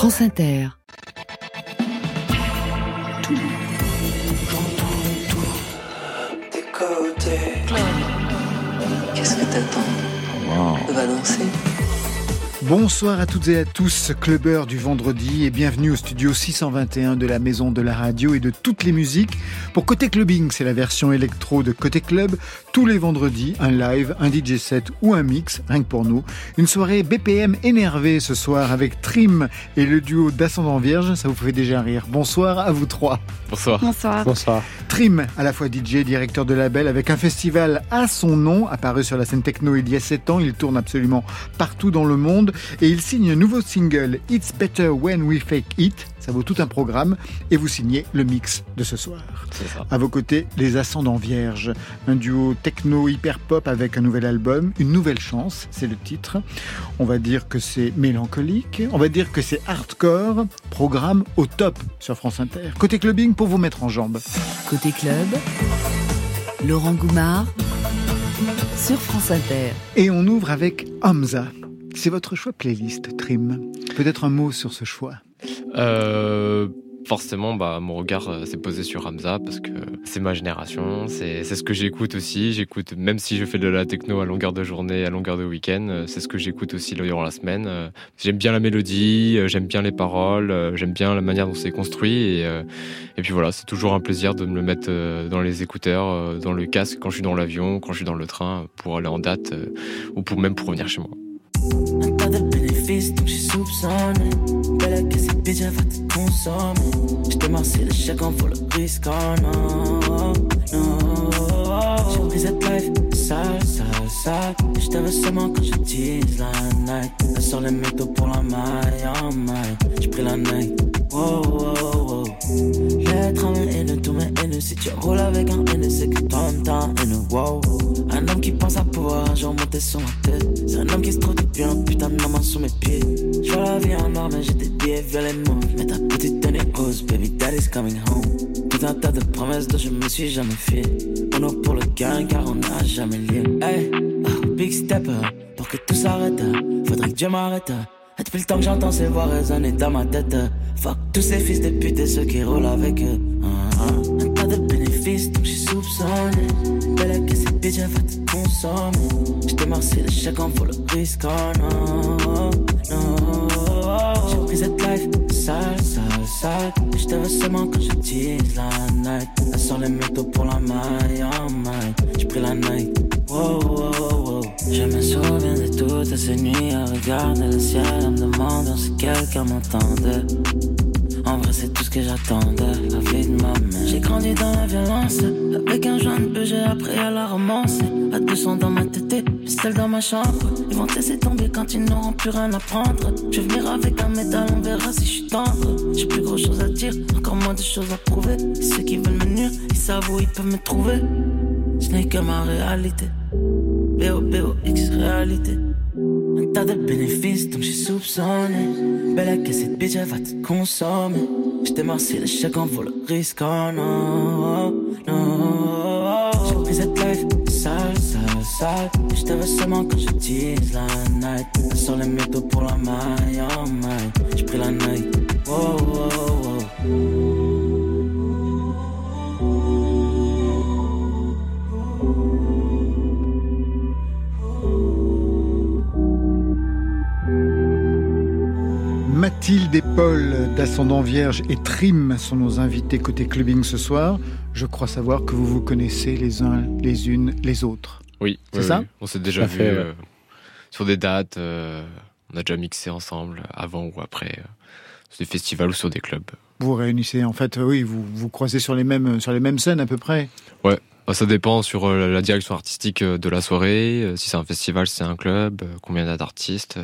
France Inter. Qu'est-ce que t'attends? On va danser. Bonsoir à toutes et à tous, clubbers du vendredi et bienvenue au studio 621 de la Maison de la Radio et de toutes les musiques. Pour Côté Clubbing, c'est la version électro de Côté Club. Tous les vendredis, un live, un DJ set ou un mix, rien que pour nous. Une soirée BPM énervée ce soir avec Trim et le duo d'Ascendant Vierge. Ça vous fait déjà rire. Bonsoir à vous trois. Bonsoir. Bonsoir. Bonsoir. Trim, à la fois DJ, directeur de label, avec un festival à son nom, apparu sur la scène techno il y a 7 ans. Il tourne absolument partout dans le monde et il signe un nouveau single, It's Better When We Fake It. Ça vaut tout un programme et vous signez le mix de ce soir. Ça. À vos côtés, les Ascendants Vierges, un duo techno hyper pop avec un nouvel album, une nouvelle chance, c'est le titre. On va dire que c'est mélancolique, on va dire que c'est hardcore, programme au top sur France Inter. Côté clubbing pour vous mettre en jambes. Côté club, Laurent Goumard sur France Inter. Et on ouvre avec Hamza. C'est votre choix playlist, Trim. Peut-être un mot sur ce choix. Euh, forcément, bah, mon regard euh, s'est posé sur Hamza parce que c'est ma génération, c'est ce que j'écoute aussi. J'écoute, même si je fais de la techno à longueur de journée, à longueur de week-end, euh, c'est ce que j'écoute aussi durant la semaine. J'aime bien la mélodie, j'aime bien les paroles, j'aime bien la manière dont c'est construit. Et, et puis voilà, c'est toujours un plaisir de me le mettre dans les écouteurs, dans le casque, quand je suis dans l'avion, quand je suis dans le train, pour aller en date ou pour même pour revenir chez moi. Un tas de bénéfices, donc j'ai soupçonné. Belle que cette bitch, elle va te consommer. J't'ai marcé le chèque, en vaut le risque, oh non, non. J'ai pris cette life, sale, sale, sale. Veux seulement quand je tease la night. Elle sort les métaux pour la maille, oh maille. J'ai pris la night, wow, wow, wow. L'être à mes haineux, tous mes haineux. Si tu roules avec un haineux, c'est que toi, t'as wow. Jour monter sur ma tête. C'est un homme qui se trouve depuis un putain de sous mes pieds. Je vois la vie en noir, mais j'ai des billets mauves. Mais ta petite tenue rose, baby daddy's coming home. Tout un tas de promesses dont je me suis jamais fié. On a pour le gain car on n'a jamais lié. Hey, oh, big stepper, pour que tout s'arrête, faudrait que Dieu m'arrête. Et depuis le temps que j'entends ces voix résonner dans ma tête. Fuck tous ces fils de pute et ceux qui roulent avec eux. Ah, ah. Un tas de bénéfices, donc j'ai soupçonné. Belle que cette bitch, elle va te consommer. J't'ai marcé le chèque, en vaut le risque, oh non, non. J'ai pris cette life, sale, sale, sale. Je te veux seulement quand je tease la night. Elle sort les métaux pour la maille, oh maille. J'ai pris la night, wow, wow, wow. Je me souviens de toutes ces nuits à regarder le ciel, en me demandant si quelqu'un m'entendait. En vrai, c'est tout ce que j'attendais, la vie de ma mère. J'ai grandi dans la violence, avec un de peu, j'ai appris à la romancer. À 200 dans ma tête, seul dans ma chambre. Ils vont te laisser tomber quand ils n'auront plus rien à prendre. Je vais venir avec un métal, on verra si je suis tendre. J'ai plus grand chose à dire, encore moins de choses à prouver. Ceux qui veulent me nuire, ils savent où ils peuvent me trouver. Ce n'est que ma réalité. B-O-B-O-X réalité. Un tas de bénéfices, donc j'ai soupçonné. Belle que cette bitch, elle va te consommer. J't'ai marcé le chèque, en vaut le risque, oh non, non. J'ai pris cette life, sale, sale, sale. J'te veux seulement quand je tease la night. Sort les métaux pour la maille, oh maille. J'ai pris la night, wow, wow, wow. Mathilde Paul d'Ascendant Vierge et Trim sont nos invités côté clubbing ce soir. Je crois savoir que vous vous connaissez les uns les unes les autres. Oui, C'est oui, ça oui. On s'est déjà vu fait, ouais. euh, sur des dates. euh, on a déjà mixé ensemble avant ou après euh, sur des festivals ou sur des clubs. Vous vous réunissez en fait, oui, vous vous croisez sur les mêmes sur les mêmes scènes à peu près. Bah, ça dépend sur la direction artistique de la soirée. Si c'est un festival, si c'est un club, combien il y a d'artistes.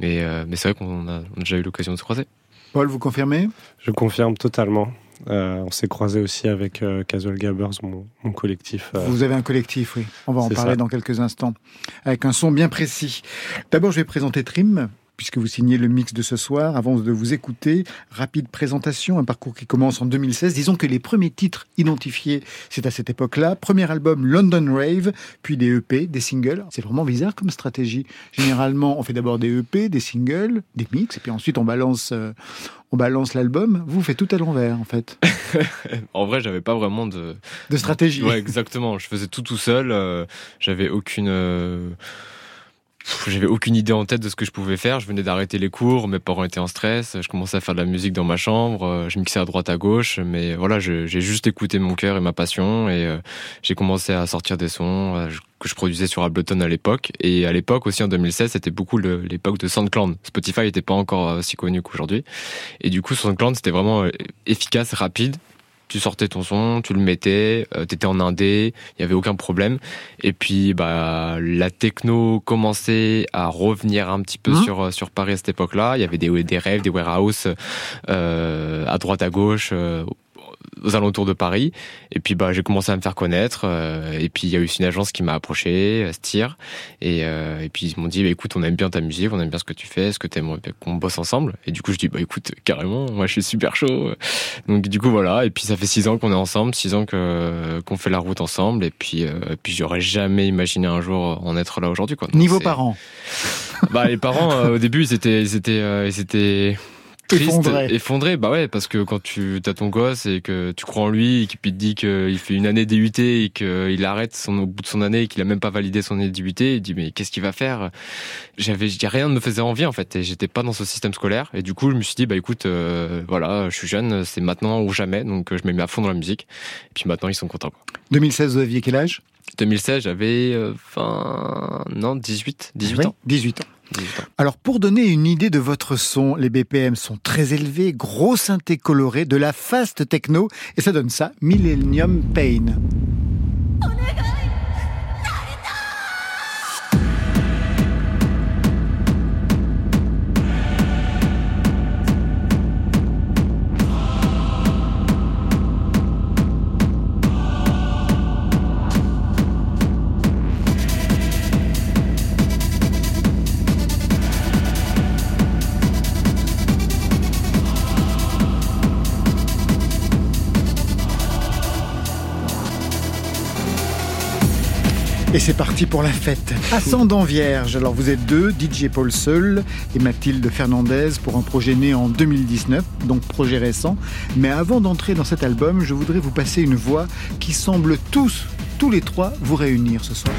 Euh, Mais, euh, mais c'est vrai qu'on a, on a déjà eu l'occasion de se croiser. Paul, vous confirmez? Je confirme totalement. Euh, on s'est croisé aussi avec euh, Casual Gabbers, mon, mon collectif. euh, Vous avez un collectif, oui. On va en parler ça. dans quelques instants avec un son bien précis. D'abord, je vais présenter Trim. Puisque vous signez le mix de ce soir. Avant de vous écouter, rapide présentation, un parcours qui commence en 2016. Disons que les premiers titres identifiés, c'est à cette époque-là. Premier album London Rave, puis des EP, des singles. C'est vraiment bizarre comme stratégie. Généralement, on fait d'abord des EP, des singles, des mix, et puis ensuite on balance, euh, on balance l'album. Vous faites tout à l'envers, en fait. en vrai, j'avais pas vraiment de de stratégie. Ouais, exactement. Je faisais tout tout seul. Euh, j'avais aucune euh, j'avais aucune idée en tête de ce que je pouvais faire. Je venais d'arrêter les cours, mes parents étaient en stress, je commençais à faire de la musique dans ma chambre, euh, je mixais à droite à gauche, mais voilà, j'ai juste écouté mon cœur et ma passion et euh, j'ai commencé à sortir des sons euh, que je produisais sur Ableton à l'époque. Et à l'époque aussi en 2016, c'était beaucoup l'époque de SoundCloud. Spotify n'était pas encore aussi connu qu'aujourd'hui. Et du coup, SoundCloud, c'était vraiment efficace, rapide tu sortais ton son, tu le mettais, euh, t'étais en indé, il y avait aucun problème. Et puis bah la techno commençait à revenir un petit peu mmh. sur sur Paris à cette époque-là. Il y avait des des rêves, des warehouse euh, à droite à gauche. Euh, aux alentours de Paris. Et puis bah j'ai commencé à me faire connaître. Euh, et puis il y a eu une agence qui m'a approché, euh, Steer. Et, euh, et puis ils m'ont dit bah, écoute, on aime bien ta musique, on aime bien ce que tu fais, ce que tu aimes qu'on bosse ensemble? Et du coup je dis bah écoute carrément, moi je suis super chaud. Donc du coup voilà. Et puis ça fait six ans qu'on est ensemble, six ans que qu'on fait la route ensemble. Et puis euh, puis j'aurais jamais imaginé un jour en être là aujourd'hui quoi. Niveau parents. Bah les parents au début ils étaient ils étaient ils étaient effondré. effondré. Bah ouais, parce que quand tu as ton gosse et que tu crois en lui et qu'il te dit qu'il fait une année DUT et qu'il arrête son, au bout de son année et qu'il a même pas validé son année DUT, il dit mais qu'est-ce qu'il va faire? J'avais, rien ne me faisait envie en fait et j'étais pas dans ce système scolaire et du coup je me suis dit bah écoute, euh, voilà, je suis jeune, c'est maintenant ou jamais, donc je me mets à fond dans la musique. Et puis maintenant ils sont contents. 2016, vous aviez quel âge? 2016, j'avais euh, non 18, 18 ans. 18 ans. Alors pour donner une idée de votre son, les BPM sont très élevés, gros synthé coloré, de la fast techno, et ça donne ça, Millennium Pain. C'est parti pour la fête. Ascendant Vierge. Alors vous êtes deux, DJ Paul Seul et Mathilde Fernandez pour un projet né en 2019, donc projet récent. Mais avant d'entrer dans cet album, je voudrais vous passer une voix qui semble tous, tous les trois, vous réunir ce soir.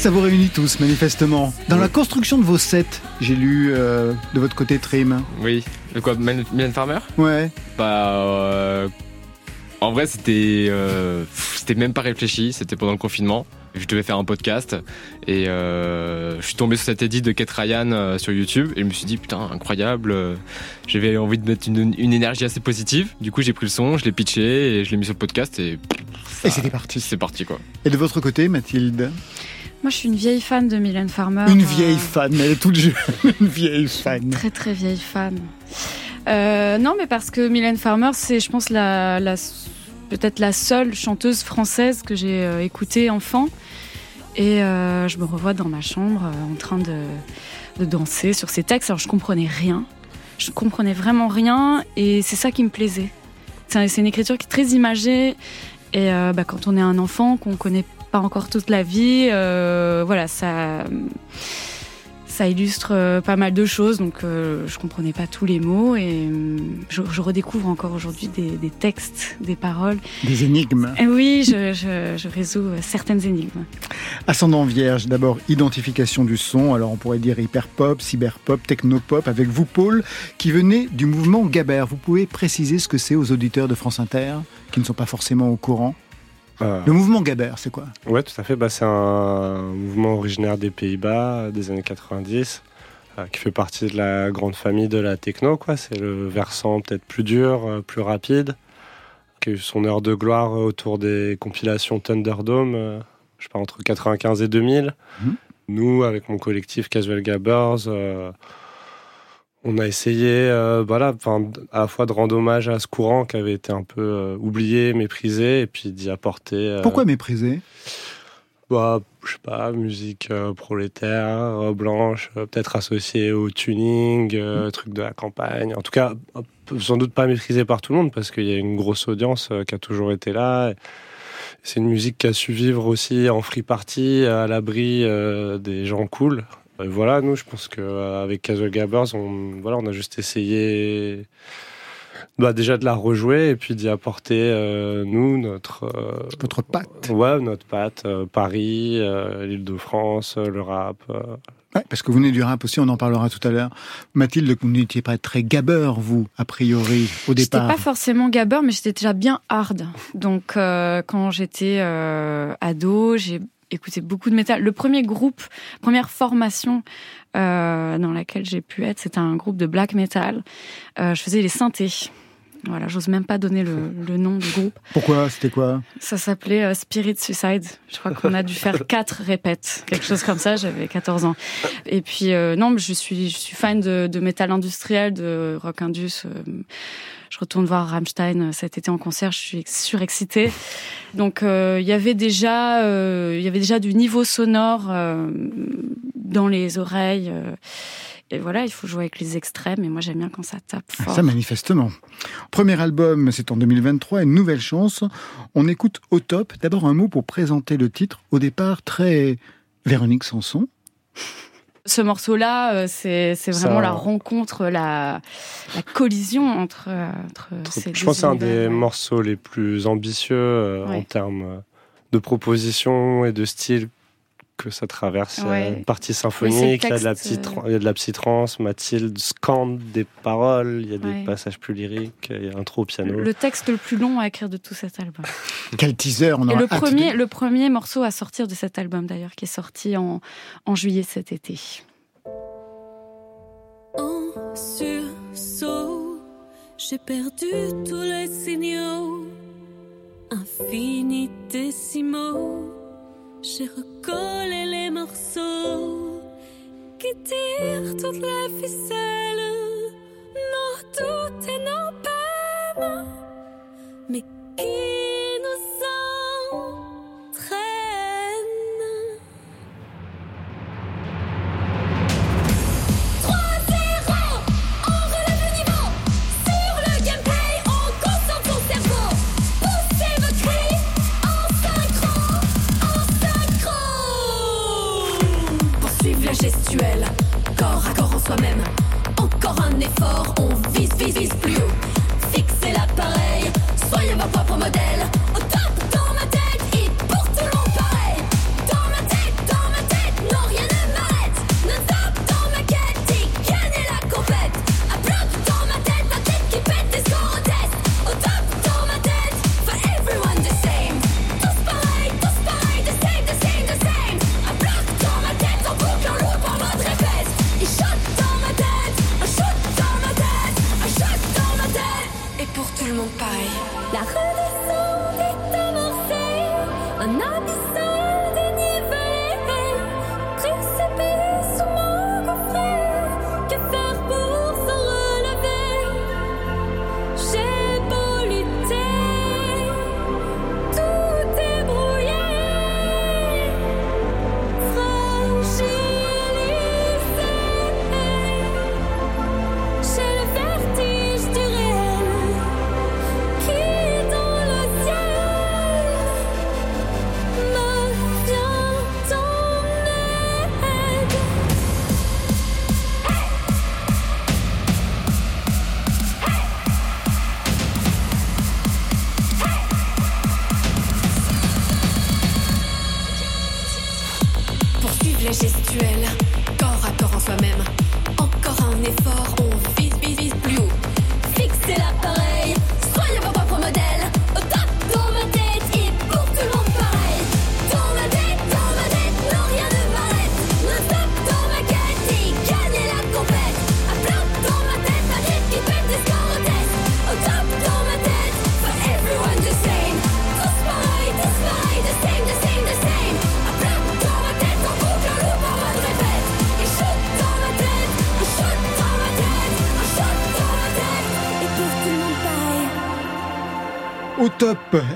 Ça vous réunit tous, manifestement. Dans la construction de vos sets, j'ai lu euh, de votre côté Trim. Oui. De quoi Mylène Farmer? Ouais. Bah. Euh, en vrai, c'était. Euh, c'était même pas réfléchi, c'était pendant le confinement. Je devais faire un podcast et je suis tombé sur cette édite de Kate Ryan sur YouTube et je me suis dit putain incroyable j'avais envie de mettre une, une, énergie assez positive du coup j'ai pris le son je l'ai pitché et je l'ai mis sur le podcast et et c'était parti. C'est parti, quoi. Et de votre côté, Mathilde? Moi, je suis une vieille fan de Mylène Farmer. Une vieille euh, fan, elle est toute jeune. une vieille fan. Très, très vieille fan. Euh, non, mais parce que Mylène Farmer, c'est, je pense, la, la peut-être la seule chanteuse française que j'ai euh, écoutée enfant. Et je me revois dans ma chambre en train de, de, danser sur ses textes. Alors, je comprenais rien. Je comprenais vraiment rien. Et c'est ça qui me plaisait. C'est une écriture qui est très imagée. Et euh, bah, quand on est un enfant, qu'on connaît pas encore toute la vie, euh, voilà, ça, ça illustre euh, pas mal de choses. Donc, je comprenais pas tous les mots et je, redécouvre encore aujourd'hui des, textes, des paroles. Des énigmes. Et oui, je, je, résous certaines énigmes. Ascendant Vierge, d'abord identification du son. Alors, on pourrait dire hyper pop, cyber pop, techno pop. Avec vous, Paul, qui venez du mouvement Gabert. Vous pouvez préciser ce que c'est aux auditeurs de France Inter qui ne sont pas forcément au courant? Euh. Le mouvement Gaber, c'est quoi? Ouais, tout à fait. Bah, c'est un mouvement originaire des Pays-Bas des années 90 euh, qui fait partie de la grande famille de la techno. Quoi. C'est le versant peut-être plus dur, euh, plus rapide, qui a eu son heure de gloire autour des compilations Thunderdome je sais pas, entre 95 et 2000. Mhm. Nous, avec mon collectif Casual Gabbers, on a essayé, voilà, à la fois de rendre hommage à ce courant qui avait été un peu oublié, méprisé, et puis d'y apporter. Pourquoi méprisé? Bah, je sais pas, musique euh, prolétaire, euh, blanche, euh, peut-être associée au tuning, mm. truc de la campagne. En tout cas, sans doute pas maîtrisée par tout le monde parce qu'il y a une grosse audience qui a toujours été là. C'est une musique qui a su vivre aussi en free party, à l'abri des gens cool. Voilà, nous, je pense qu'avec Casual Gabbers, on, voilà, on a juste essayé bah déjà de la rejouer et puis d'y apporter euh, nous notre euh, votre patte. Ouais notre patte euh, Paris l'Île-de-France le rap ouais, parce que vous venez du rap aussi on en parlera tout à l'heure. Mathilde vous n'étiez pas très gabeur vous a priori au départ. j'étais pas forcément gabeur mais j'étais déjà bien hard. Donc quand j'étais ado j'ai écouté beaucoup de métal le premier groupe première formation dans laquelle j'ai pu être, c'était un groupe de black metal. je faisais les synthés. Voilà, j'ose même pas donner le, nom du groupe. Pourquoi? C'était quoi? Ça s'appelait euh, Spirit Suicide. Je crois qu'on a dû faire quatre répètes, quelque chose comme ça. J'avais 14 ans. Et puis euh, non, je suis je suis fan de, de métal industriel, de rock indus. Euh, je retourne voir Rammstein cet été en concert. Je suis surexcitée. Donc il y avait déjà il y avait déjà du niveau sonore dans les oreilles. Et voilà, il faut jouer avec les extrêmes. Et moi, j'aime bien quand ça tape fort. Ça, manifestement. Premier album, c'est en 2023, une nouvelle chance. On écoute au top. D'abord, un mot pour présenter le titre. Au départ, très Véronique Sanson. Ce morceau-là, euh, c'est vraiment la rencontre, la, la collision entre, entre ces Je pense que c'est un des morceaux les plus ambitieux euh, en termes de proposition et de style que ça traverse. une partie symphonique, il y, a de la petite, euh, il y a de la psytrance, Mathilde scande des paroles, il y a des passages plus lyriques, il y a un trop au piano. Le texte le plus long à écrire de tout cet album. Quel teaser on Et le premier, le premier morceau à sortir de cet album d'ailleurs, qui est sorti en, en juillet cet été. En sursaut, j'ai perdu tous les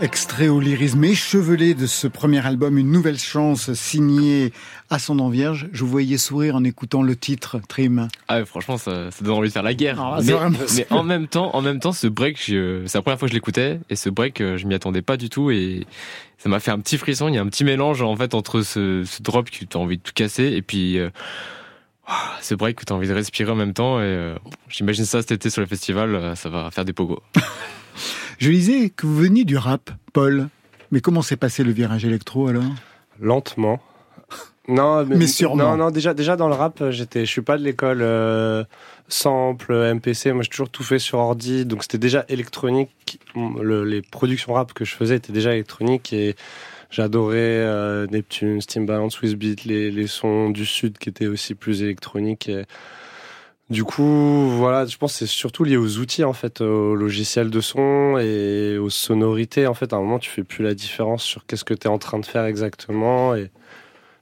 Extrait au lyrisme échevelé de ce premier album, une nouvelle chance signée Ascendant Vierge. Je vous voyais sourire en écoutant le titre, Trim. Ah, franchement, ça, ça, donne envie de faire la guerre. Ah, mais, mais en même temps, en même temps, ce break, c'est la première fois que je l'écoutais et ce break, euh, je m'y attendais pas du tout et ça m'a fait un petit frisson. Il y a un petit mélange en fait entre ce, ce drop que tu as envie de tout casser et puis euh, ce break que tu as envie de respirer en même temps. Et euh, j'imagine ça cet été sur le festival, ça va faire des pogos. Je disais que vous veniez du rap, Paul. Mais comment s'est passé le virage électro alors? Lentement. Non, mais, sûrement. Non, non, déjà, déjà dans le rap, j'étais, je suis pas de l'école euh, sample, MPC. Moi, j'ai toujours tout fait sur ordi, donc c'était déjà électronique. les productions rap que je faisais étaient déjà électroniques et j'adorais euh, Neptune, Steam Balance, Swissbeat, les, les sons du sud qui étaient aussi plus électroniques. Et, du coup, voilà, je pense que c'est surtout lié aux outils, en fait, au logiciel de son et aux sonorités. En fait, à un moment, tu fais plus la différence sur qu'est-ce que tu es en train de faire exactement. Et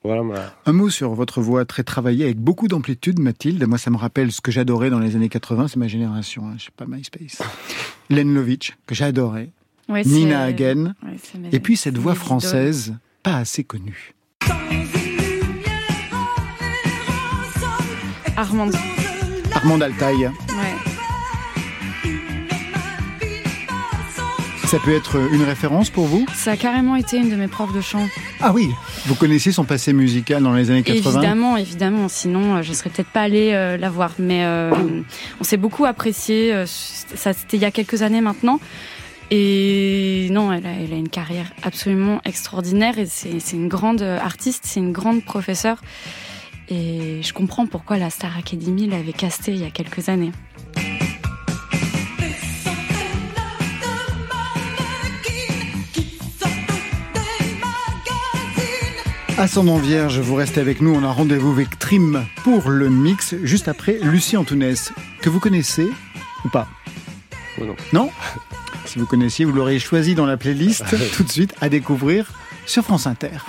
voilà. Un mot sur votre voix très travaillée avec beaucoup d'amplitude, Mathilde. Moi, ça me rappelle ce que j'adorais dans les années 80, c'est ma génération, hein, je sais pas, MySpace. Len Lovitch, que j'adorais. Nina Hagen. et puis cette voix française, pas assez connue. Armand. Armand Altaï. Ça peut être une référence pour vous? Ça a carrément été une de mes profs de chant. Ah oui Vous connaissiez son passé musical dans les années 80 Évidemment, évidemment. Sinon, euh, je ne serais peut-être pas allée euh, la voir. Mais euh, on s'est beaucoup apprécié. ça, c'était il y a quelques années maintenant. Et non, elle a, elle a une carrière absolument extraordinaire. Et c'est une grande artiste, c'est une grande professeure. Et je comprends pourquoi la Star Academy l'avait castée il y a quelques années. Ascendant Vierge, vous restez avec nous. On a rendez-vous avec Trim pour le mix juste après Lucie Antounès, que vous connaissez ou pas? Oh Non. Non? Si vous connaissiez, vous l'auriez choisi dans la playlist tout de suite à découvrir sur France Inter.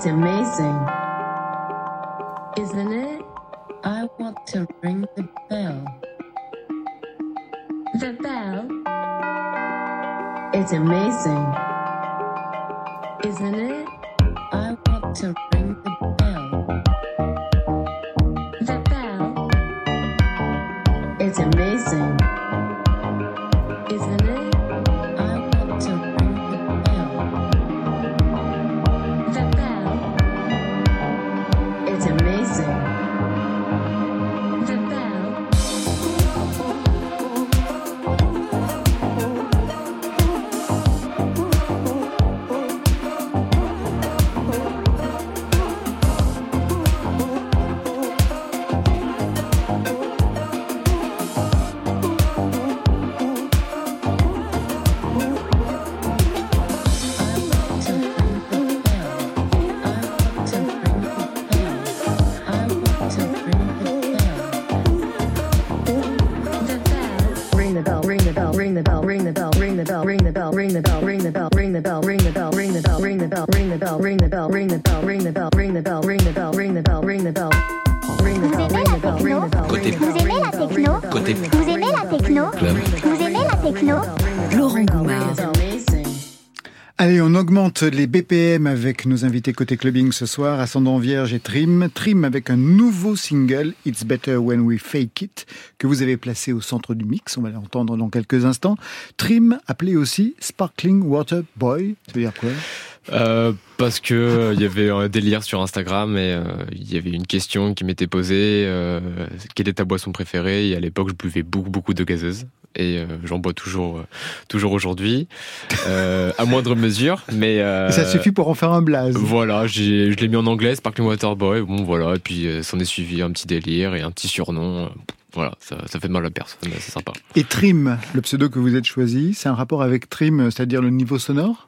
It's amazing, isn't it? I want to ring the bell. The bell? It's amazing, isn't it? Les BPM avec nos invités côté clubbing ce soir, Ascendant Vierge et Trim. Trim avec un nouveau single, It's Better When We Fake It, que vous avez placé au centre du mix. On va l'entendre dans quelques instants. Trim, appelé aussi Sparkling Water Boy. Ça veut dire quoi? Euh, parce que euh, il y avait un délire sur Instagram et euh, il y avait une question qui m'était posée quelle est ta boisson préférée? Et à l'époque je buvais beaucoup beaucoup de gazeuse. Et euh, j'en bois toujours euh, toujours aujourd'hui. Euh, à moindre mesure mais ça suffit pour en faire un blaze. voilà je l'ai mis en anglais Sparkling Water Boy. Bon voilà et puis s'en est suivi un petit délire et un petit surnom. Voilà ça, ça fait de mal à personne c'est sympa. Et Trim, le pseudo que vous êtes choisi, c'est un rapport avec Trim, c'est-à-dire le niveau sonore?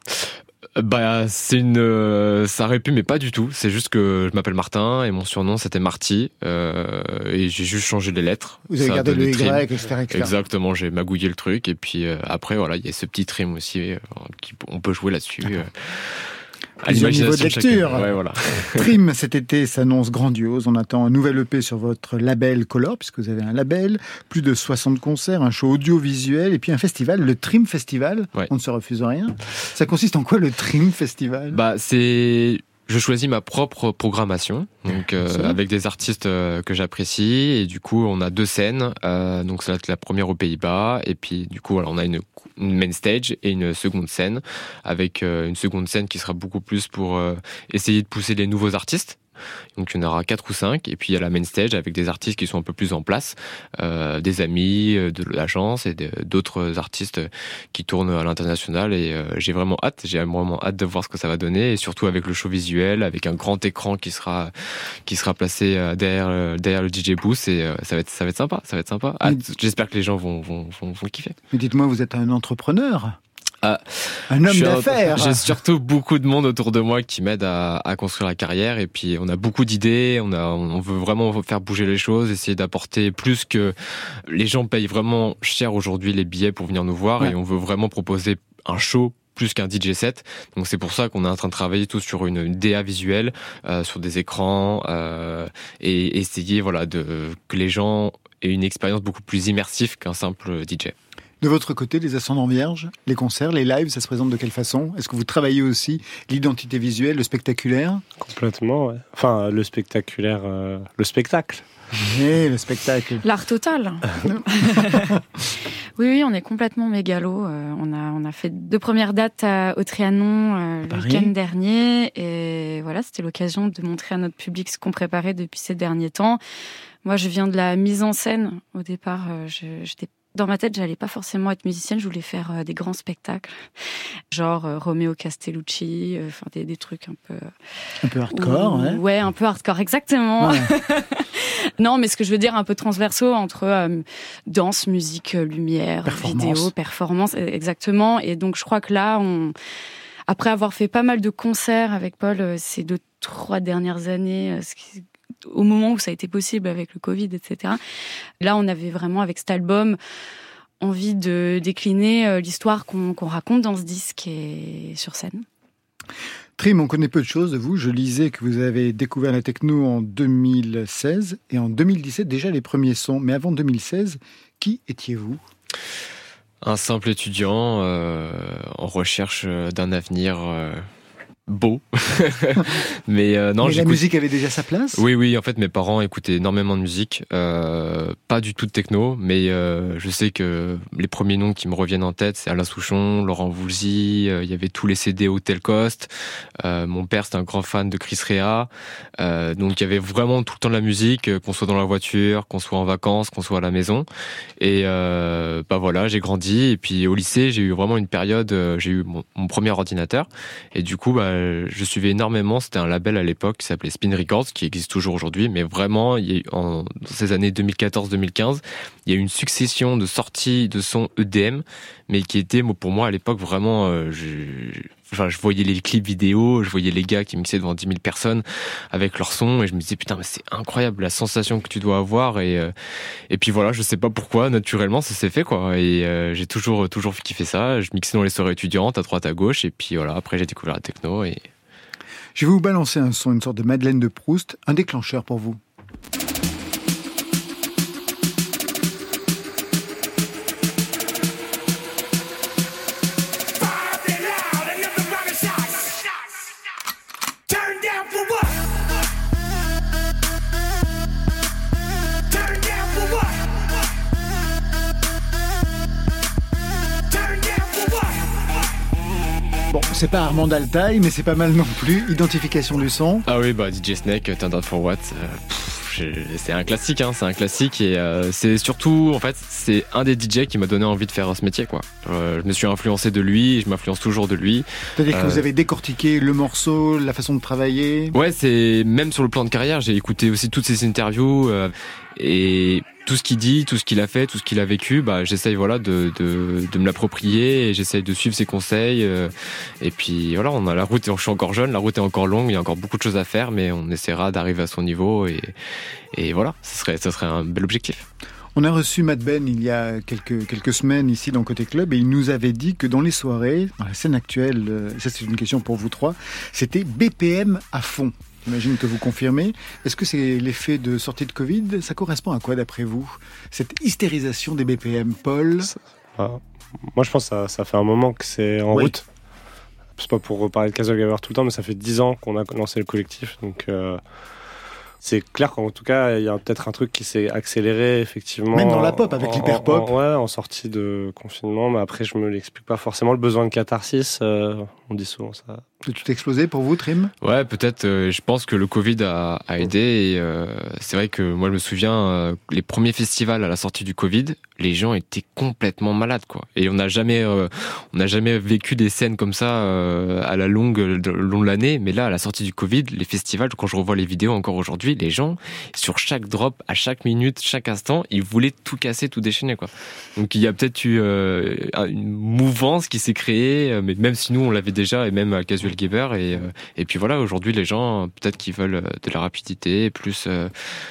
Bah, c'est une, euh, ça aurait pu, mais pas du tout. C'est juste que je m'appelle Martin et mon surnom c'était Marty euh, et j'ai juste changé les lettres. Vous avez gardé le Y, etc. etc. Exactement, j'ai magouillé le truc et puis euh, après voilà, il y a ce petit trim aussi, euh, qui, on peut jouer là-dessus. À Plusieurs niveaux de lecture. Ouais, voilà. Trim cet été s'annonce grandiose. On attend un nouvel EP sur votre label Color, puisque vous avez un label, plus de 60 concerts, un show audiovisuel et puis un festival, le Trim Festival. Ouais. On ne se refuse rien. Ça consiste en quoi le Trim Festival? Bah, c'est. Je choisis ma propre programmation, donc euh, avec des artistes euh, que j'apprécie, et du coup on a deux scènes. Euh, donc ça va être la première aux Pays-Bas, et puis du coup voilà, on a une, une main stage et une seconde scène, avec euh, une seconde scène qui sera beaucoup plus pour euh, essayer de pousser les nouveaux artistes. Donc il y en aura quatre ou cinq, et puis il y a la main stage avec des artistes qui sont un peu plus en place, euh, des amis euh, de l'agence et d'autres artistes qui tournent à l'international. Et euh, j'ai vraiment hâte, j'ai vraiment hâte de voir ce que ça va donner, et surtout avec le show visuel, avec un grand écran qui sera qui sera placé derrière derrière le DJ booth, et euh, ça va être ça va être sympa, ça va être sympa. J'espère que les gens vont vont vont, vont kiffer. Mais dites-moi, vous êtes un entrepreneur? Ah, Un homme d'affaires J'ai surtout beaucoup de monde autour de moi qui m'aide à, à construire la carrière et puis on a beaucoup d'idées, on a on veut vraiment faire bouger les choses, essayer d'apporter plus que les gens payent vraiment cher aujourd'hui les billets pour venir nous voir Ouais. et on veut vraiment proposer un show plus qu'un DJ set. Donc c'est pour ça qu'on est en train de travailler tous sur une, une DA visuelle, euh, sur des écrans euh, et essayer voilà de que les gens aient une expérience beaucoup plus immersive qu'un simple DJ. De votre côté, les ascendants vierges, les concerts, les lives, ça se présente de quelle façon? Est-ce que vous travaillez aussi l'identité visuelle, le spectaculaire? Complètement, ouais. Enfin, le spectaculaire, euh, le spectacle. Et le spectacle L'art total. oui, oui, on est complètement mégalo. Euh, on, a, on a fait deux premières dates à- au Trianon euh, le Paris. week-end dernier. Et voilà, c'était l'occasion de montrer à notre public ce qu'on préparait depuis ces derniers temps. Moi, je viens de la mise en scène. Au départ, euh, je- j'étais dans ma tête, j'allais pas forcément être musicienne, je voulais faire euh, des grands spectacles, genre euh, Romeo Castellucci, euh, enfin des, des trucs un peu Un peu hardcore, Ou- ouais. Ouais, un peu hardcore, exactement. Ouais. non, mais ce que je veux dire, un peu transversaux entre euh, danse, musique, lumière, Performance. vidéo, performance, euh, exactement. Et donc, je crois que là, on, après avoir fait pas mal de concerts avec Paul ces deux, trois dernières années, ce qui- au moment où ça a été possible avec le Covid, etc. Là, on avait vraiment, avec cet album, envie de décliner euh, l'histoire qu'on raconte dans ce disque et sur scène. Trim, on connaît peu de choses de vous. Je lisais que vous avez découvert la techno en 2016 et en 2017 déjà les premiers sons. Mais avant 2016, qui étiez-vous? Un simple étudiant euh, en recherche d'un avenir euh, beau. Mais euh, non, Mais la musique avait déjà sa place? Oui, oui, en fait, mes parents écoutaient énormément de musique. Euh, pas du tout de techno, mais euh, je sais que les premiers noms qui me reviennent en tête, c'est Alain Souchon, Laurent Voulzy, il y avait tous les CD Hotel Cost. Mon père, c'était un grand fan de Chris Rea. Donc, il y avait vraiment tout le temps de la musique, qu'on soit dans la voiture, qu'on soit en vacances, qu'on soit à la maison. Et bah voilà, j'ai grandi. Et puis, au lycée, j'ai eu vraiment une période, j'ai eu mon, mon premier ordinateur. Et du coup, bah, je suivais énormément. C'était un label à l'époque qui s'appelait Spin Records, qui existe toujours aujourd'hui. Mais vraiment, dans ces années 2014-2015, il y a eu une succession de sorties de sons EDM, mais qui étaient, moi, pour moi, à l'époque, vraiment... euh, Je voyais les clips vidéo, je voyais les gars qui mixaient devant 10 000 personnes avec leur son, et je me disais putain, mais c'est incroyable la sensation que tu dois avoir. Et euh, puis voilà, je sais pas pourquoi, naturellement, ça s'est fait quoi. Et euh, j'ai toujours toujours kiffé ça. Je mixais dans les soirées étudiantes à droite à gauche, et puis voilà. Après, j'ai découvert la techno et Je vais vous balancer un son, une sorte de Madeleine de Proust, un déclencheur pour vous. C'est pas Armand Altaï, mais c'est pas mal non plus. Identification du son. Ah oui, bah DJ Snake, Turn Down for What. euh, c'est un classique, hein, c'est un classique et euh, c'est surtout, en fait, c'est un des DJ qui m'a donné envie de faire ce métier, quoi. Euh, je me suis influencé de lui, je m'influence toujours de lui. C'est-à-dire que Euh, vous avez décortiqué le morceau, la façon de travailler? Ouais, c'est même sur le plan de carrière, j'ai écouté aussi toutes ses interviews euh, et tout ce qu'il dit, tout ce qu'il a fait, tout ce qu'il a vécu, bah j'essaye voilà de, de, de me l'approprier et j'essaye de suivre ses conseils. euh, et puis voilà, on a la route, je suis encore jeune, la route est encore longue, il y a encore beaucoup de choses à faire, mais on essaiera d'arriver à son niveau et, et voilà, ce serait, ce serait un bel objectif. On a reçu Matt Ben il y a quelques, quelques semaines ici dans Côté Club et il nous avait dit que dans les soirées, dans la scène actuelle, euh, ça c'est une question pour vous trois, c'était BPM à fond. J'imagine que vous confirmez. Est-ce que c'est l'effet de sortie de Covid? Ça correspond à quoi d'après vous? Cette hystérisation des BPM, Paul? Ah, Moi, je pense que ça, ça fait un moment que c'est en Oui. route. C'est pas pour reparler de Casual Gamer tout le temps, mais ça fait 10 ans qu'on a lancé le collectif. Donc, euh, c'est clair qu'en tout cas, il y a peut-être un truc qui s'est accéléré, effectivement. Même dans la pop, avec l'hyper-pop. Ouais, en sortie de confinement, mais après, je me l'explique pas forcément. Le besoin de catharsis, euh, on dit souvent ça. Tout exploser pour vous, Trim? Ouais, peut-être. euh, je pense que le Covid a, aidé. Euh, c'est vrai que moi, je me souviens euh, les premiers festivals à la sortie du Covid, les gens étaient complètement malades, quoi. Et on n'a jamais, on jamais vécu des scènes comme ça à la longue, long de l'année. Mais là, à la sortie du Covid, les festivals, quand je revois les vidéos encore aujourd'hui, les gens, sur chaque drop, à chaque minute, chaque instant, ils voulaient tout casser, tout déchaîner, quoi. Donc il y a peut-être eu une mouvance qui s'est créée, mais même si nous on l'avait déjà, et même à Casual Et, euh, et puis voilà, aujourd'hui les gens, peut-être qu'ils veulent euh, de la rapidité, plus, euh,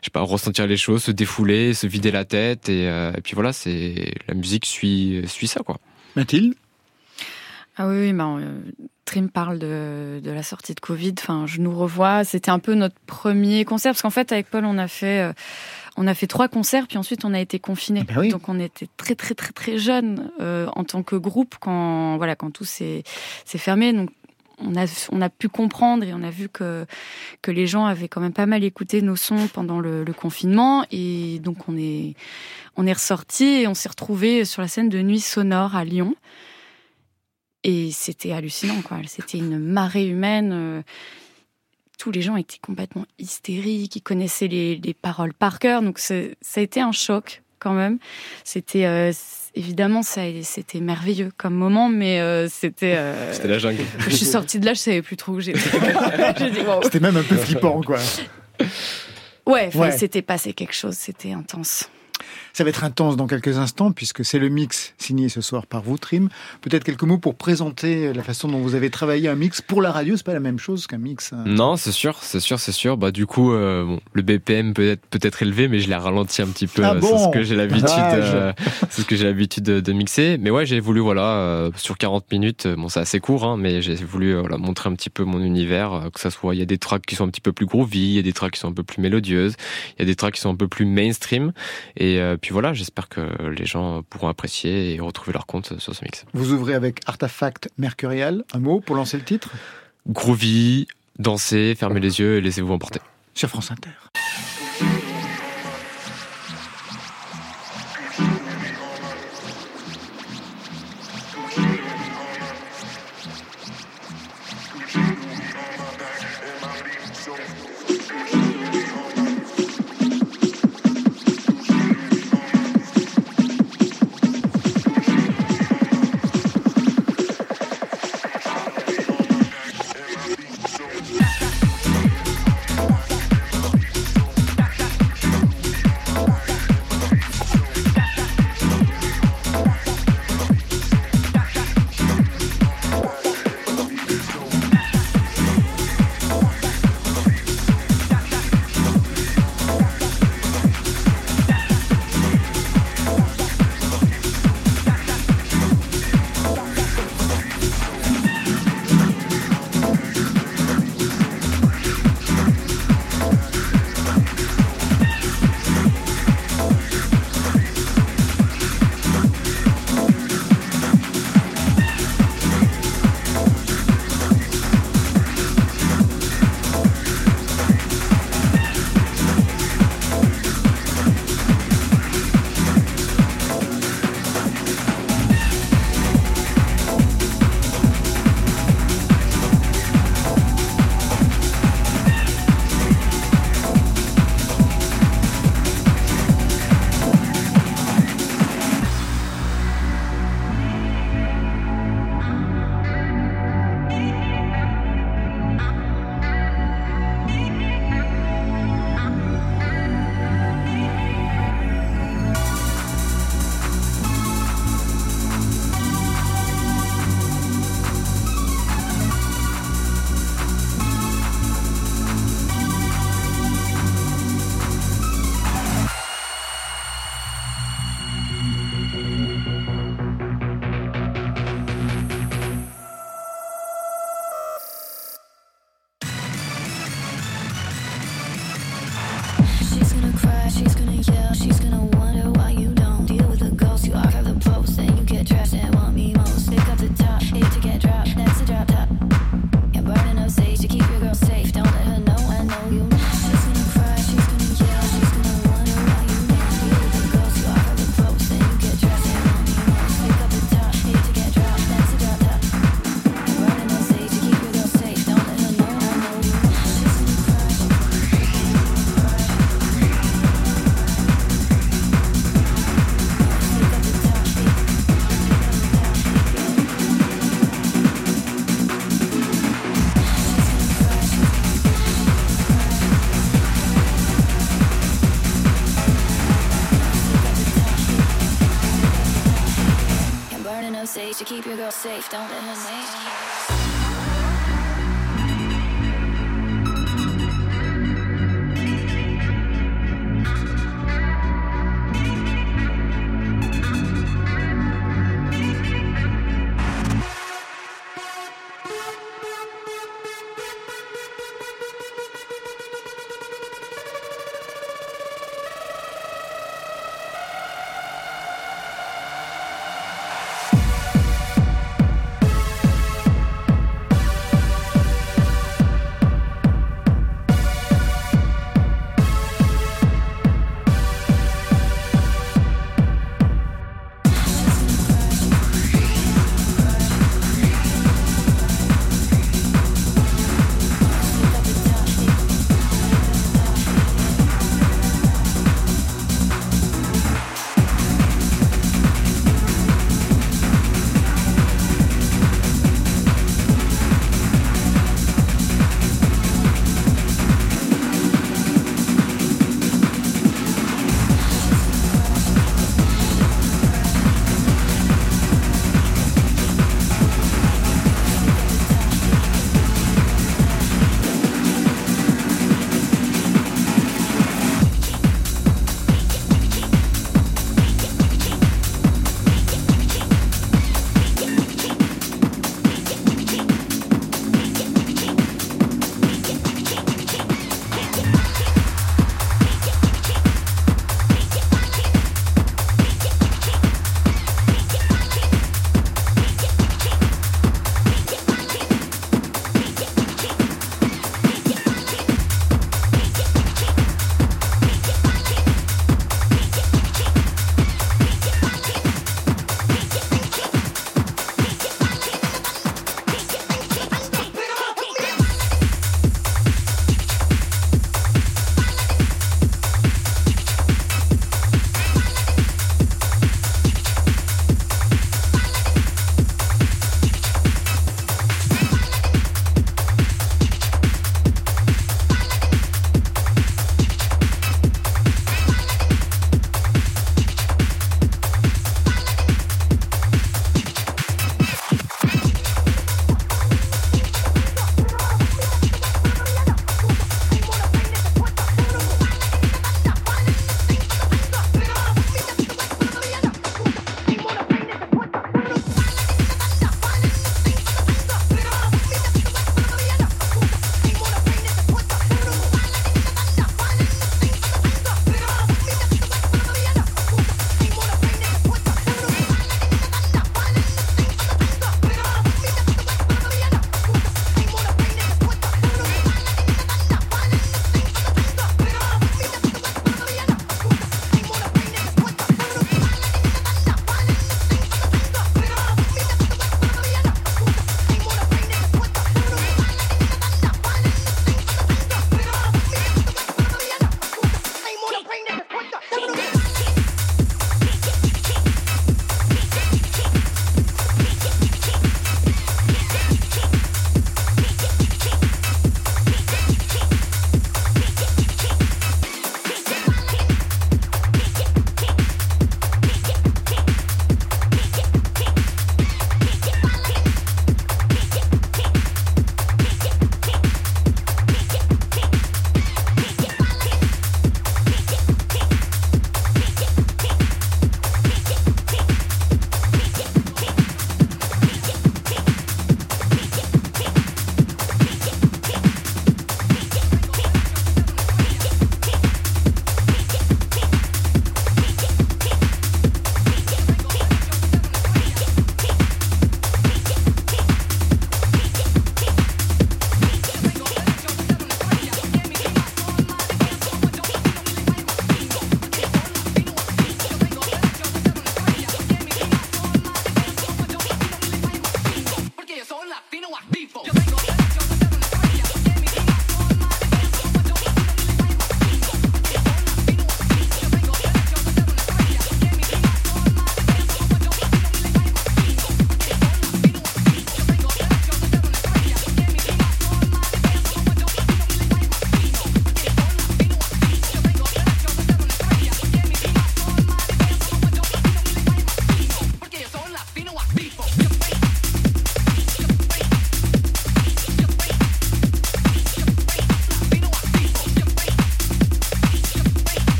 je sais pas, ressentir les choses, se défouler, se vider la tête, et, euh, et puis voilà, c'est la musique suit suit ça quoi. Mathilde? Ah oui, oui ben, euh, Trim parle de, de la sortie de Covid. Enfin, je nous revois. C'était un peu notre premier concert parce qu'en fait, avec Paul, on a fait, euh, on a fait trois concerts, puis ensuite on a été confinés. ben oui. Donc on était très très très très jeunes euh, en tant que groupe quand voilà quand tout s'est s'est fermé. Donc on a pu comprendre et on a vu que que les gens avaient quand même pas mal écouté nos sons pendant le, confinement et donc on est on est ressorti et on s'est retrouvé sur la scène de Nuit Sonore à Lyon. Et c'était hallucinant, quoi. C'était une marée humaine. euh, Tous les gens étaient complètement hystériques, ils connaissaient les, les paroles par cœur. Donc ça a été un choc quand même. C'était euh, évidemment ça, c'était merveilleux comme moment, mais euh, c'était. euh, C'était la jungle. Je suis sortie de là, je savais plus trop où j'étais. Wow. C'était même un peu flippant, quoi. Ouais, Ouais. il s'était passé quelque chose, c'était intense. Ça va être intense dans quelques instants puisque c'est le mix signé ce soir par vous, Trim. Peut-être quelques mots pour présenter la façon dont vous avez travaillé un mix pour la radio. C'est pas la même chose qu'un mix. hein. Non, c'est sûr, c'est sûr, c'est sûr. Bah du coup, euh, bon, le BPM peut être peut être élevé, mais je l'ai ralenti un petit peu. Ah euh, bon c'est ce que j'ai l'habitude, euh, c'est ce que j'ai l'habitude de, de mixer. Mais ouais, j'ai voulu voilà euh, sur 40 minutes. euh, Bon, c'est assez court, hein, mais j'ai voulu euh, voilà, montrer un petit peu mon univers, euh, que ça soit. Il y a des tracks qui sont un petit peu plus groovy, il y a des tracks qui sont un peu plus mélodieuses, il y a des tracks qui sont un peu plus mainstream. Et euh, puis voilà, j'espère que les gens pourront apprécier et retrouver leur compte sur ce mix. Vous ouvrez avec Artefact Mercurial. Un mot pour lancer le titre? Groovy, dansez, fermez les yeux et laissez-vous emporter. sur France Inter. Thank safe. Don't let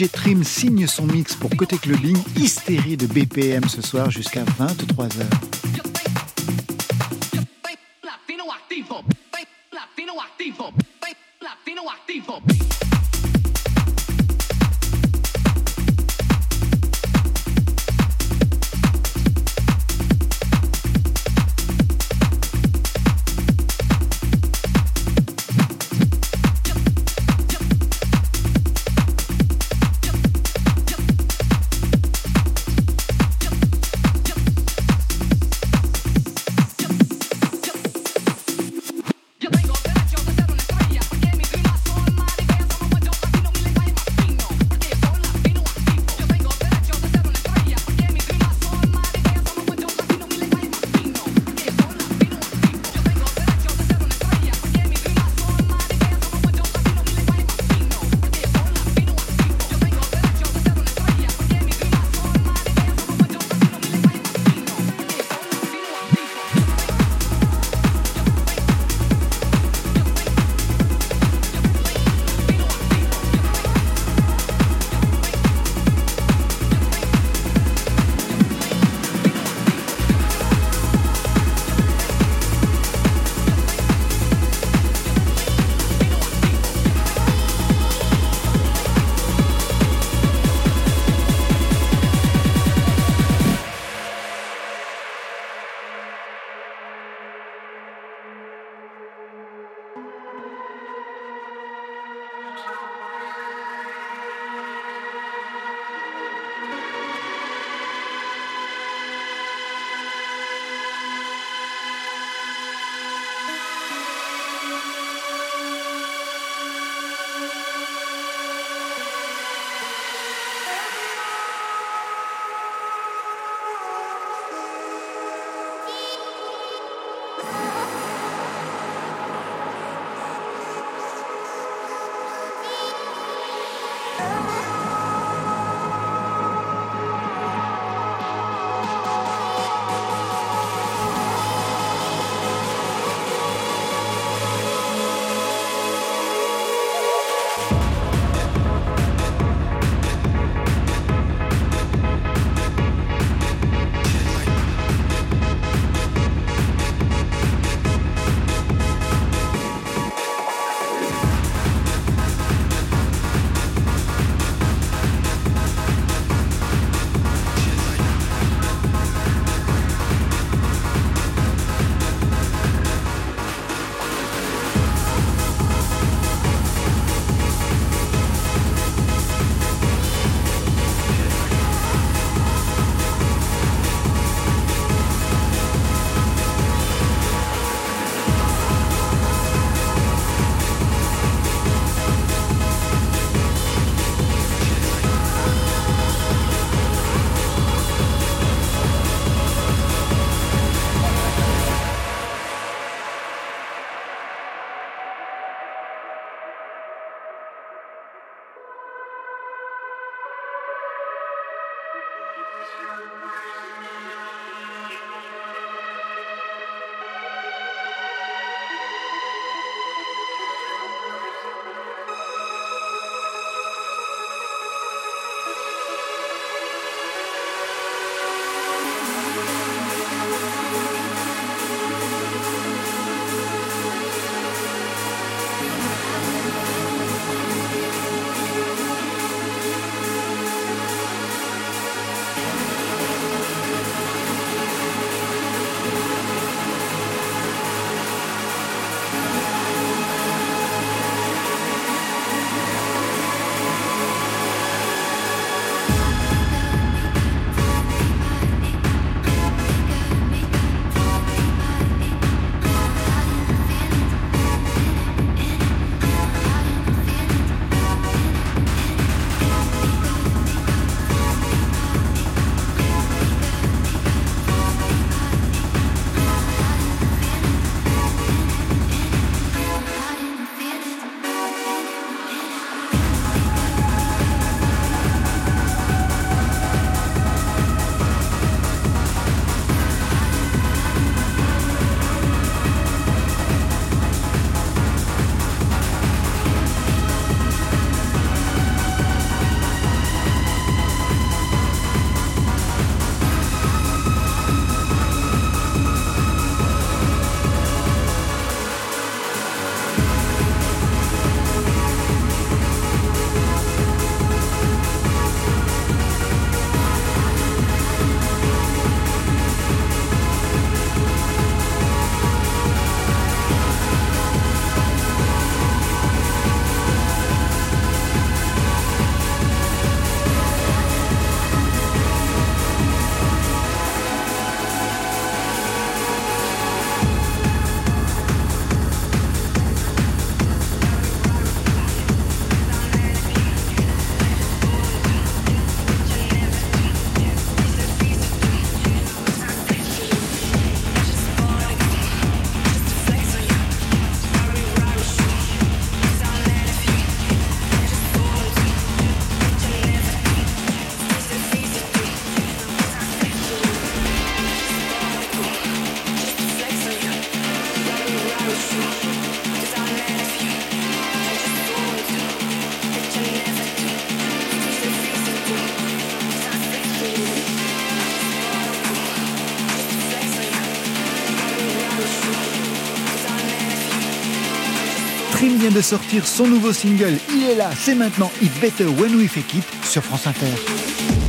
DJ Trim signe son mix pour Côté Clubbing, hystérie de BPM ce soir jusqu'à 23h. Sortir son nouveau single. Il est là, c'est maintenant. It Better When We Fake It sur France Inter.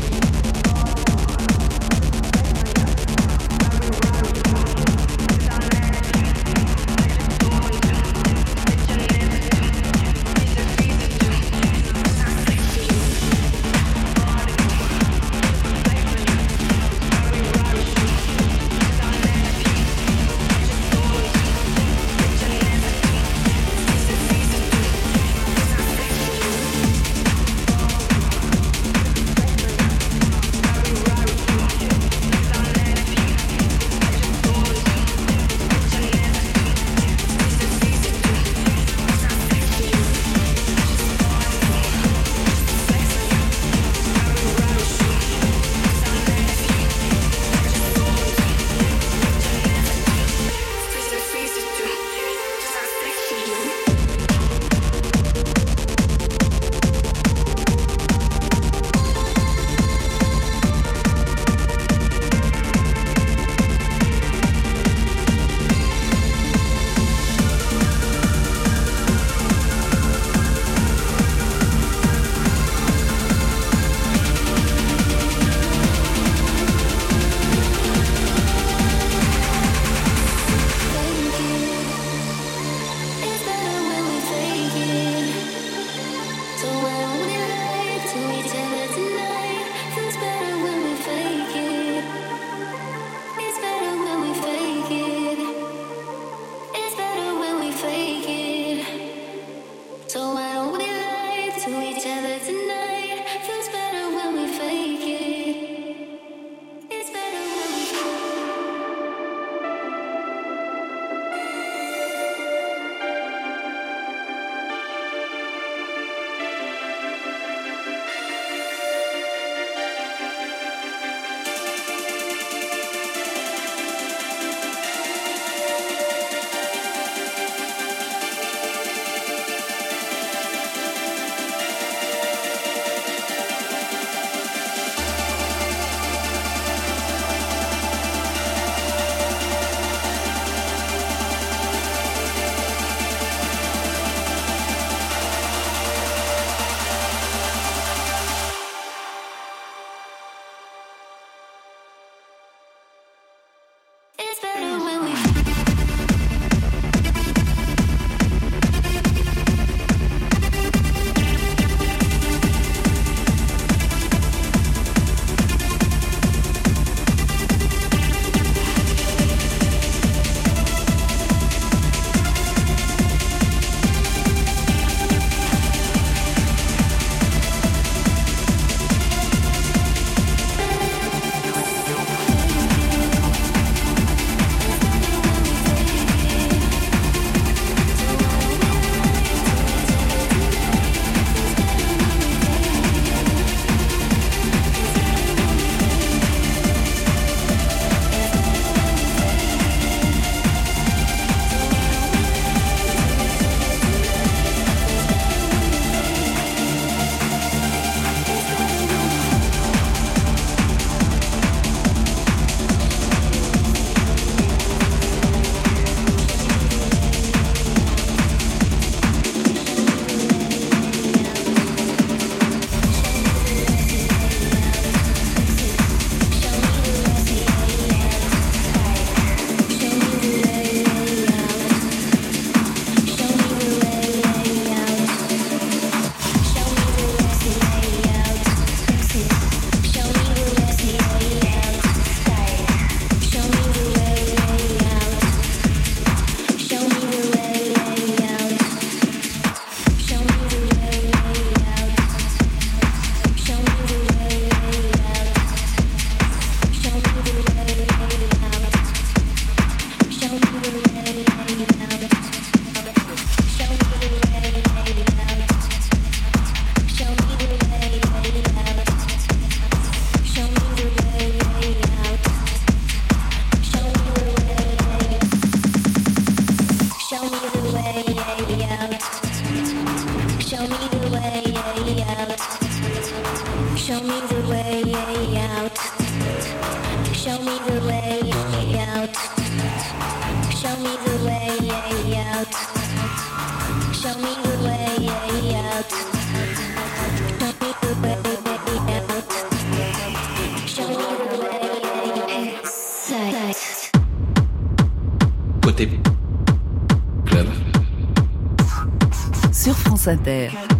France Inter.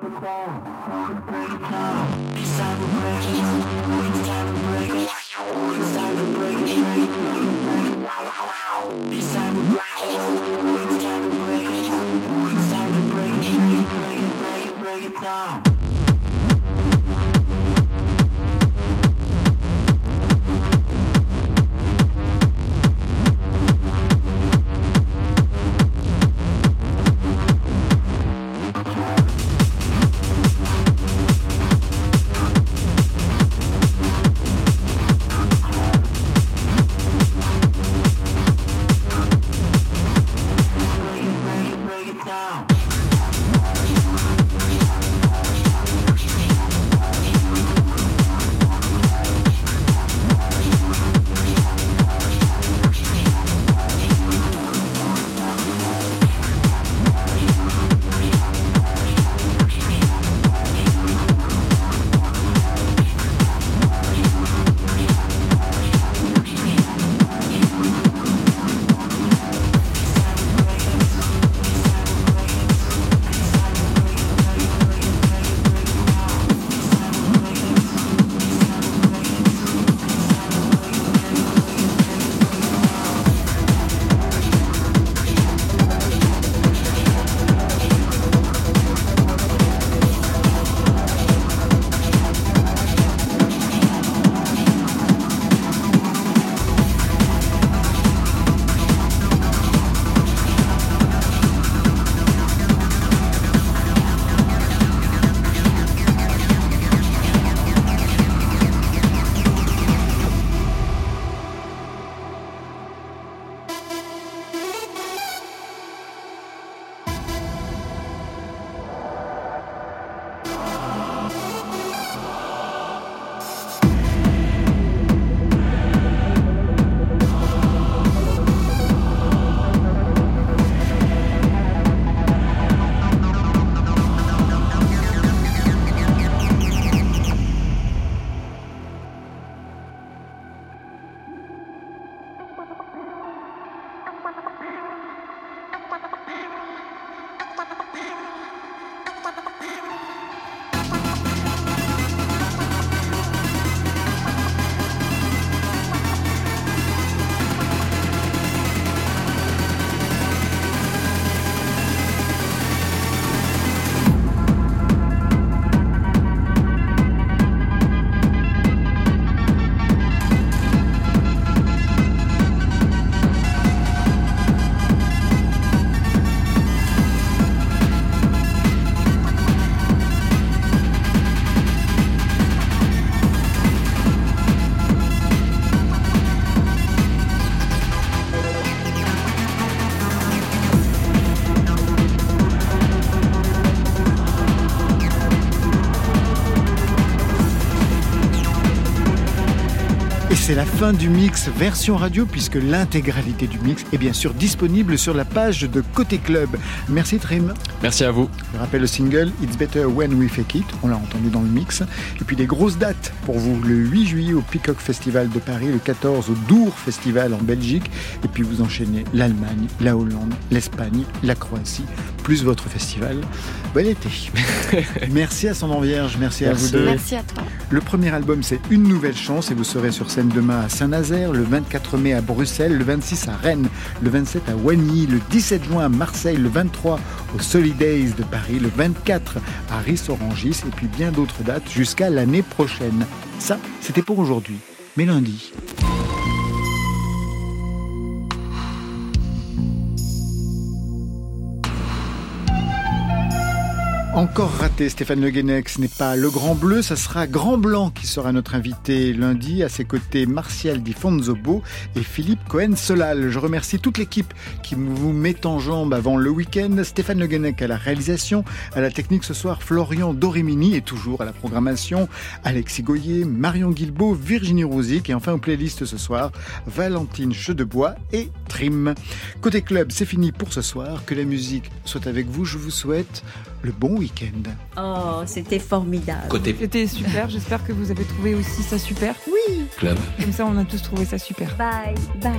Time to break it. Time to break it. Time to break it. Time to break it. Time to break Peace c'est la fin du mix version radio puisque l'intégralité du mix est bien sûr disponible sur la page de Côté Club. Merci Trim. Merci à vous. Je rappelle le single It's Better When We Fake It, on l'a entendu dans le mix. Et puis des grosses dates pour vous, le 8 juillet au Peacock Festival de Paris, le 14 au Dour Festival en Belgique, et puis vous enchaînez l'Allemagne, la Hollande, l'Espagne, la Croatie, plus votre festival. Bon été. merci à Son Vierge, merci, à vous deux. Merci à toi. Le premier album, c'est Une Nouvelle Chance et vous serez sur scène demain à Saint-Nazaire, le 24 mai à Bruxelles, le 26 à Rennes, le 27 à Wagny, le 17 juin à Marseille, le 23 au Solidays de Paris, le 24 à Ris-Orangis et puis bien d'autres dates jusqu'à l'année prochaine. Ça, c'était pour aujourd'hui. Mais lundi, Encore raté, Stéphane Le. Ce n'est pas le Grand Bleu, ça sera Grand Blanc qui sera notre invité lundi. À ses côtés, Martial Di Fonzobo et Philippe Cohen-Solal. Je remercie toute l'équipe qui vous met en jambe avant le week-end. Stéphane Le Guenec à la réalisation, à la technique ce soir, Florian Dorimini et toujours à la programmation, Alexis Goyer, Marion Guilbeault, Virginie Rouzic et enfin aux playlists ce soir, Valentine Chedebois et Trim. Côté club, c'est fini pour ce soir. Que la musique soit avec vous. Je vous souhaite le bon week-end. Oh, c'était formidable. Côté C'était super, j'espère que vous avez trouvé aussi ça super. Oui. club. Comme ça, on a tous trouvé ça super. Bye, bye.